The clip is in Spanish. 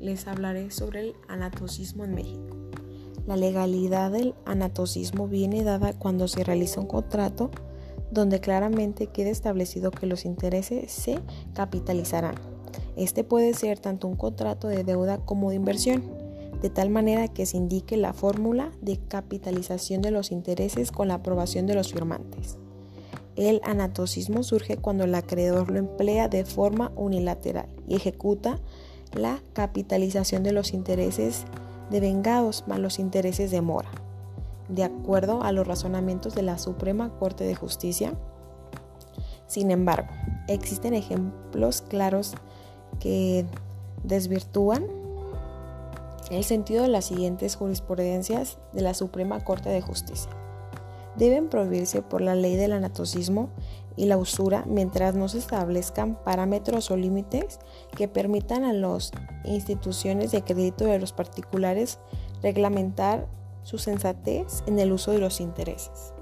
les hablaré sobre el anatocismo en México. La legalidad del anatocismo viene dada cuando se realiza un contrato donde claramente queda establecido que los intereses se capitalizarán. Este puede ser tanto un contrato de deuda como de inversión, de tal manera que se indique la fórmula de capitalización de los intereses con la aprobación de los firmantes. El anatocismo surge cuando el acreedor lo emplea de forma unilateral y ejecuta la capitalización de los intereses de vengados más los intereses de mora, de acuerdo a los razonamientos de la Suprema Corte de Justicia. Sin embargo, existen ejemplos claros que desvirtúan el sentido de las siguientes jurisprudencias de la Suprema Corte de Justicia deben prohibirse por la ley del anatocismo y la usura mientras no se establezcan parámetros o límites que permitan a las instituciones de crédito de los particulares reglamentar su sensatez en el uso de los intereses.